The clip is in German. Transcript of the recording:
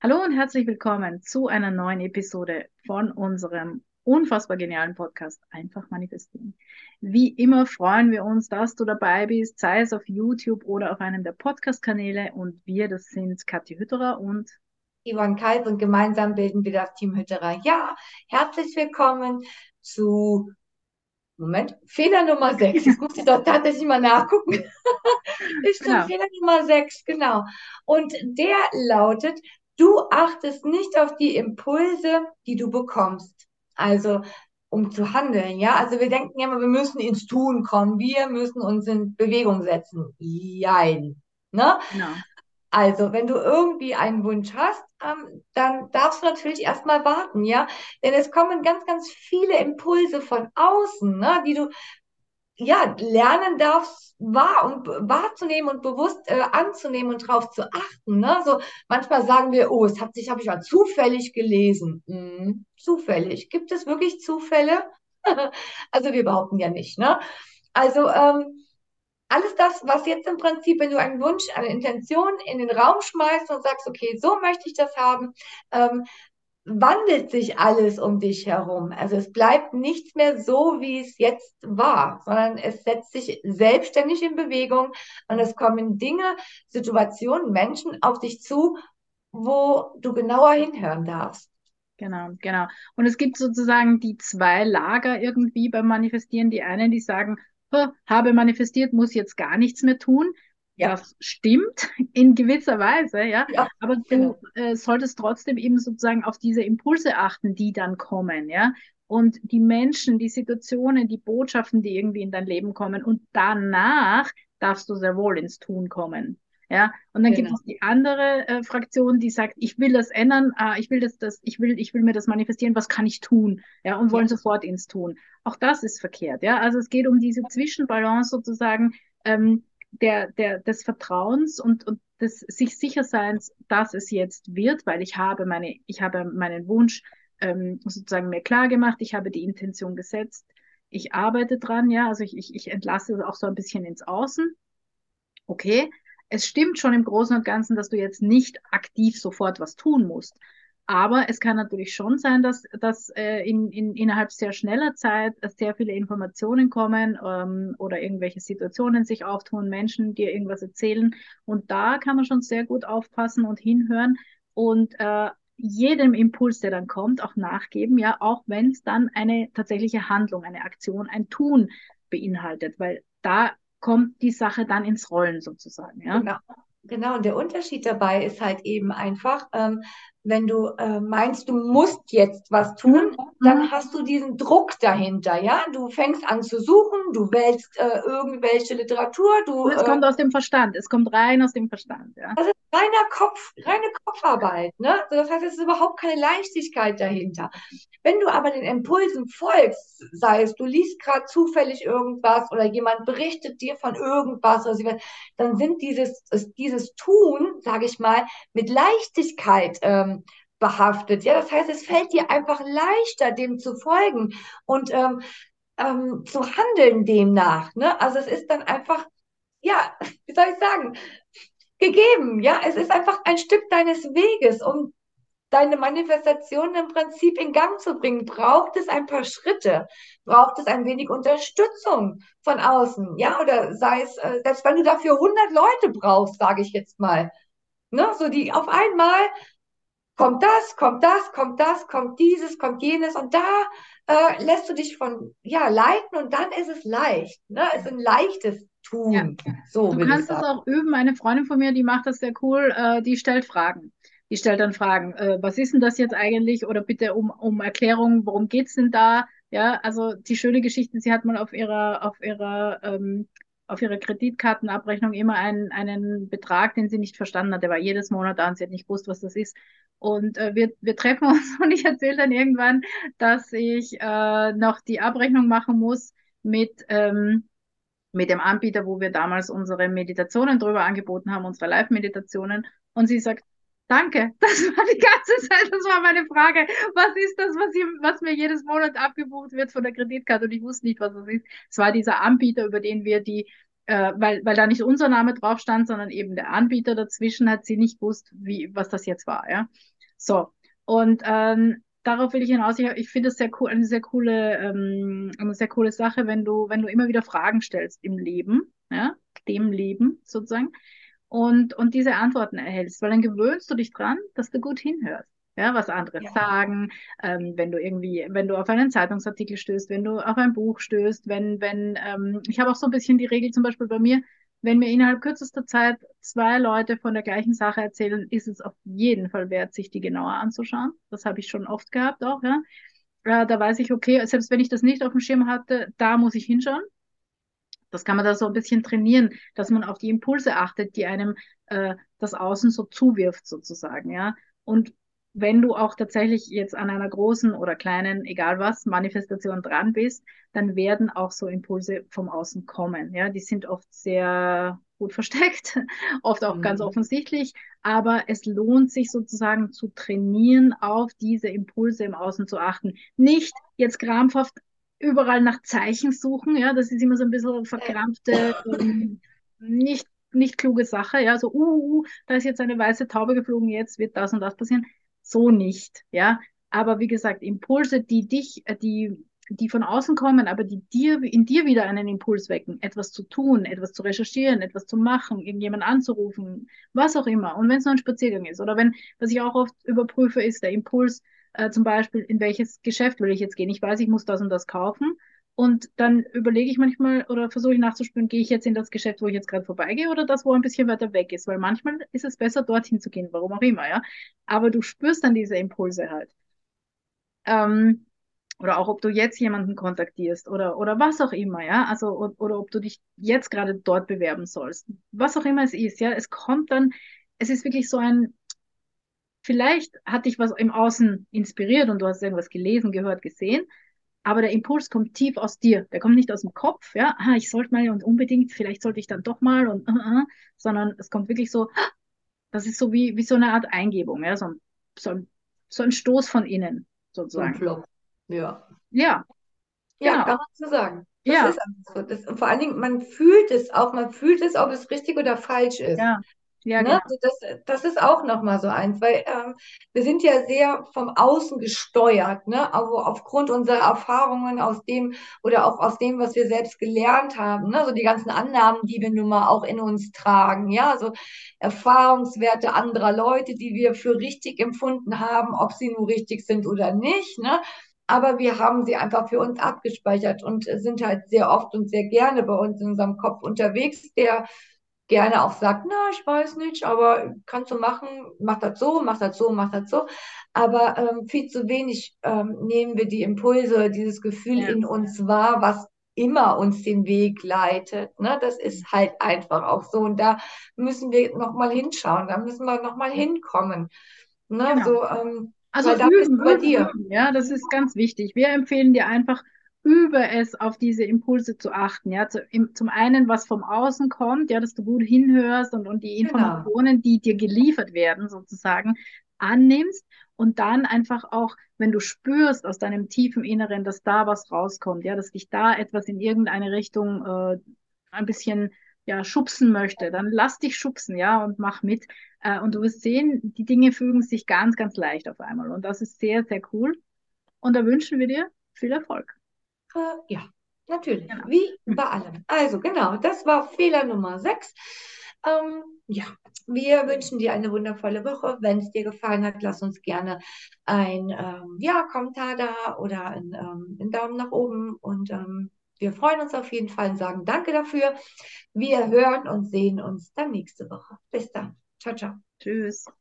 Hallo und herzlich willkommen zu einer neuen Episode von unserem unfassbar genialen Podcast Einfach manifestieren. Wie immer freuen wir uns, dass du dabei bist, sei es auf YouTube oder auf einem der Podcast-Kanäle. Und wir, das sind Kathi Hütterer und Ivan Kais und gemeinsam bilden wir das Team Hütterer. Ja, herzlich willkommen zu Moment, Fehler Nummer 6. Jetzt muss ich doch tatsächlich mal nachgucken. Ist schon genau. Fehler Nummer 6, genau. Und der lautet, du achtest nicht auf die Impulse, die du bekommst. Also, um zu handeln, ja. Also wir denken immer, wir müssen ins Tun kommen. Wir müssen uns in Bewegung setzen. Jein. Ne? Genau. Also, wenn du irgendwie einen Wunsch hast, ähm, dann darfst du natürlich erstmal warten, ja. Denn es kommen ganz, ganz viele Impulse von außen, ne, die du ja lernen darfst, wahr und wahrzunehmen und bewusst äh, anzunehmen und darauf zu achten. Ne? So manchmal sagen wir, oh, es hat sich, habe ich mal zufällig gelesen. Hm, zufällig. Gibt es wirklich Zufälle? also wir behaupten ja nicht, ne? Also ähm, alles das, was jetzt im Prinzip, wenn du einen Wunsch, eine Intention in den Raum schmeißt und sagst, okay, so möchte ich das haben, ähm, wandelt sich alles um dich herum. Also es bleibt nichts mehr so, wie es jetzt war, sondern es setzt sich selbstständig in Bewegung und es kommen Dinge, Situationen, Menschen auf dich zu, wo du genauer hinhören darfst. Genau, genau. Und es gibt sozusagen die zwei Lager irgendwie beim Manifestieren. Die einen, die sagen, habe manifestiert, muss jetzt gar nichts mehr tun. Ja. Das stimmt in gewisser Weise, ja. ja Aber du genau. äh, solltest trotzdem eben sozusagen auf diese Impulse achten, die dann kommen, ja. Und die Menschen, die Situationen, die Botschaften, die irgendwie in dein Leben kommen. Und danach darfst du sehr wohl ins Tun kommen. Ja, und dann genau. gibt es die andere äh, Fraktion, die sagt, ich will das ändern, äh, ich will das, das, ich will, ich will mir das manifestieren, was kann ich tun? Ja, und wollen ja. sofort ins Tun. Auch das ist verkehrt. Ja, also es geht um diese Zwischenbalance sozusagen ähm, der, der, des Vertrauens und, und des sich Sicherseins, dass es jetzt wird, weil ich habe meine, ich habe meinen Wunsch ähm, sozusagen mir klar gemacht, ich habe die Intention gesetzt, ich arbeite dran, ja, also ich, ich, ich entlasse auch so ein bisschen ins Außen. Okay, es stimmt schon im Großen und Ganzen, dass du jetzt nicht aktiv sofort was tun musst. Aber es kann natürlich schon sein, dass, dass äh, in, in, innerhalb sehr schneller Zeit sehr viele Informationen kommen ähm, oder irgendwelche Situationen sich auftun, Menschen dir irgendwas erzählen. Und da kann man schon sehr gut aufpassen und hinhören und äh, jedem Impuls, der dann kommt, auch nachgeben, ja, auch wenn es dann eine tatsächliche Handlung, eine Aktion, ein Tun beinhaltet, weil da kommt die Sache dann ins Rollen sozusagen. Ja? Genau. Genau, und der Unterschied dabei ist halt eben einfach, ähm, wenn du äh, meinst, du musst jetzt was tun, mhm. dann mhm. hast du diesen Druck dahinter, ja. Du fängst an zu suchen, du wählst äh, irgendwelche Literatur, du. Es äh, kommt aus dem Verstand, es kommt rein aus dem Verstand, ja. Das ist reiner Kopf, reine Kopfarbeit, ne? Das heißt, es ist überhaupt keine Leichtigkeit dahinter. Wenn du aber den Impulsen folgst, sei es, du liest gerade zufällig irgendwas oder jemand berichtet dir von irgendwas, oder sie, dann sind dieses, dieses Tun, sage ich mal, mit Leichtigkeit ähm, behaftet. Ja, das heißt, es fällt dir einfach leichter, dem zu folgen und ähm, ähm, zu handeln demnach. Ne? Also es ist dann einfach, ja, wie soll ich sagen, gegeben. Ja, es ist einfach ein Stück deines Weges, um deine Manifestation im Prinzip in Gang zu bringen, braucht es ein paar Schritte, braucht es ein wenig Unterstützung von außen, ja, oder sei es, äh, selbst wenn du dafür 100 Leute brauchst, sage ich jetzt mal, ne, so die auf einmal kommt das, kommt das, kommt das, kommt dieses, kommt jenes und da äh, lässt du dich von, ja, leiten und dann ist es leicht, ne, es ist ein leichtes Tun. Ja. So du kannst es auch üben. Eine Freundin von mir, die macht das sehr cool, äh, die stellt Fragen die stellt dann Fragen, äh, was ist denn das jetzt eigentlich? Oder bitte um, um Erklärung, worum geht's denn da? Ja, also die schöne Geschichte, sie hat mal auf ihrer, auf ihrer, ähm, auf ihrer Kreditkartenabrechnung immer einen, einen Betrag, den sie nicht verstanden hat. Der war jedes Monat da und sie hat nicht gewusst, was das ist. Und äh, wir, wir treffen uns und ich erzähle dann irgendwann, dass ich äh, noch die Abrechnung machen muss mit, ähm, mit dem Anbieter, wo wir damals unsere Meditationen drüber angeboten haben, unsere Live-Meditationen. Und sie sagt, Danke, das war die ganze Zeit, das war meine Frage. Was ist das, was, hier, was mir jedes Monat abgebucht wird von der Kreditkarte? Und ich wusste nicht, was das ist. Es war dieser Anbieter, über den wir die äh, weil, weil da nicht unser Name drauf stand, sondern eben der Anbieter dazwischen hat sie nicht gewusst, wie, was das jetzt war, ja. So. Und ähm, darauf will ich hinaus. Ich, ich finde es sehr cool, eine sehr coole, ähm, eine sehr coole Sache, wenn du, wenn du immer wieder Fragen stellst im Leben, ja, dem Leben sozusagen, und, und diese Antworten erhältst, weil dann gewöhnst du dich dran, dass du gut hinhörst. Ja, was andere ja. sagen, ähm, wenn du irgendwie, wenn du auf einen Zeitungsartikel stößt, wenn du auf ein Buch stößt, wenn, wenn, ähm, ich habe auch so ein bisschen die Regel zum Beispiel bei mir, wenn mir innerhalb kürzester Zeit zwei Leute von der gleichen Sache erzählen, ist es auf jeden Fall wert, sich die genauer anzuschauen. Das habe ich schon oft gehabt auch, ja. Äh, da weiß ich, okay, selbst wenn ich das nicht auf dem Schirm hatte, da muss ich hinschauen. Das kann man da so ein bisschen trainieren, dass man auf die Impulse achtet, die einem äh, das Außen so zuwirft, sozusagen, ja. Und wenn du auch tatsächlich jetzt an einer großen oder kleinen, egal was, Manifestation dran bist, dann werden auch so Impulse vom Außen kommen. Ja, die sind oft sehr gut versteckt, oft auch mhm. ganz offensichtlich, aber es lohnt sich sozusagen zu trainieren, auf diese Impulse im Außen zu achten. Nicht jetzt krampfhaft überall nach Zeichen suchen, ja, das ist immer so ein bisschen verkrampfte, ähm, nicht nicht kluge Sache, ja, so, uh, uh, da ist jetzt eine weiße Taube geflogen, jetzt wird das und das passieren so nicht, ja. Aber wie gesagt, Impulse, die dich, äh, die, die von außen kommen, aber die dir, in dir wieder einen Impuls wecken, etwas zu tun, etwas zu recherchieren, etwas zu machen, irgendjemand anzurufen, was auch immer. Und wenn es nur ein Spaziergang ist oder wenn, was ich auch oft überprüfe, ist der Impuls, äh, zum Beispiel, in welches Geschäft will ich jetzt gehen? Ich weiß, ich muss das und das kaufen. Und dann überlege ich manchmal oder versuche ich nachzuspüren, gehe ich jetzt in das Geschäft, wo ich jetzt gerade vorbeigehe oder das, wo ein bisschen weiter weg ist. Weil manchmal ist es besser, dorthin zu gehen, warum auch immer, ja. Aber du spürst dann diese Impulse halt. Ähm, oder auch, ob du jetzt jemanden kontaktierst oder, oder was auch immer, ja. Also, oder, oder ob du dich jetzt gerade dort bewerben sollst. Was auch immer es ist, ja. Es kommt dann, es ist wirklich so ein, vielleicht hat dich was im Außen inspiriert und du hast irgendwas gelesen, gehört, gesehen aber der Impuls kommt tief aus dir. Der kommt nicht aus dem Kopf, ja, ah, ich sollte mal und unbedingt, vielleicht sollte ich dann doch mal und, uh, uh, sondern es kommt wirklich so, das ist so wie, wie so eine Art Eingebung, ja, so ein, so ein, so ein Stoß von innen, sozusagen. So Flop. Ja. Ja. Ja, genau. kann man so sagen. Das ja. so. Das, und vor allen Dingen, man fühlt es auch, man fühlt es, ob es richtig oder falsch ist. Ja. Ja, ne? genau. Also das, das ist auch nochmal so eins, weil ähm, wir sind ja sehr vom Außen gesteuert, ne? Also aufgrund unserer Erfahrungen aus dem oder auch aus dem, was wir selbst gelernt haben, ne? So die ganzen Annahmen, die wir nun mal auch in uns tragen, ja, so Erfahrungswerte anderer Leute, die wir für richtig empfunden haben, ob sie nun richtig sind oder nicht, ne? aber wir haben sie einfach für uns abgespeichert und sind halt sehr oft und sehr gerne bei uns in unserem Kopf unterwegs, der gerne auch sagt, na, ich weiß nicht, aber kannst du machen, mach das so, mach das so, mach das so. Aber ähm, viel zu wenig ähm, nehmen wir die Impulse, dieses Gefühl ja. in uns wahr, was immer uns den Weg leitet. Ne? Das ist halt einfach auch so. Und da müssen wir nochmal hinschauen, da müssen wir nochmal hinkommen. Ne? Genau. So, ähm, also üben, üben, üben, ja, das ist ganz wichtig. Wir empfehlen dir einfach, über es auf diese Impulse zu achten. Ja, zu, im, zum einen, was vom Außen kommt, ja, dass du gut hinhörst und, und die genau. Informationen, genau. die dir geliefert werden, sozusagen, annimmst und dann einfach auch, wenn du spürst aus deinem tiefen Inneren, dass da was rauskommt, ja, dass dich da etwas in irgendeine Richtung äh, ein bisschen ja, schubsen möchte, dann lass dich schubsen, ja, und mach mit. Äh, und du wirst sehen, die Dinge fügen sich ganz, ganz leicht auf einmal. Und das ist sehr, sehr cool. Und da wünschen wir dir viel Erfolg. Äh, ja, natürlich. Genau. Wie bei allem. Also genau, das war Fehler Nummer 6. Ähm, ja, wir wünschen dir eine wundervolle Woche. Wenn es dir gefallen hat, lass uns gerne ein ähm, ja, Kommentar da oder ein, ähm, einen Daumen nach oben. Und ähm, wir freuen uns auf jeden Fall und sagen Danke dafür. Wir hören und sehen uns dann nächste Woche. Bis dann. Ciao, ciao. Tschüss.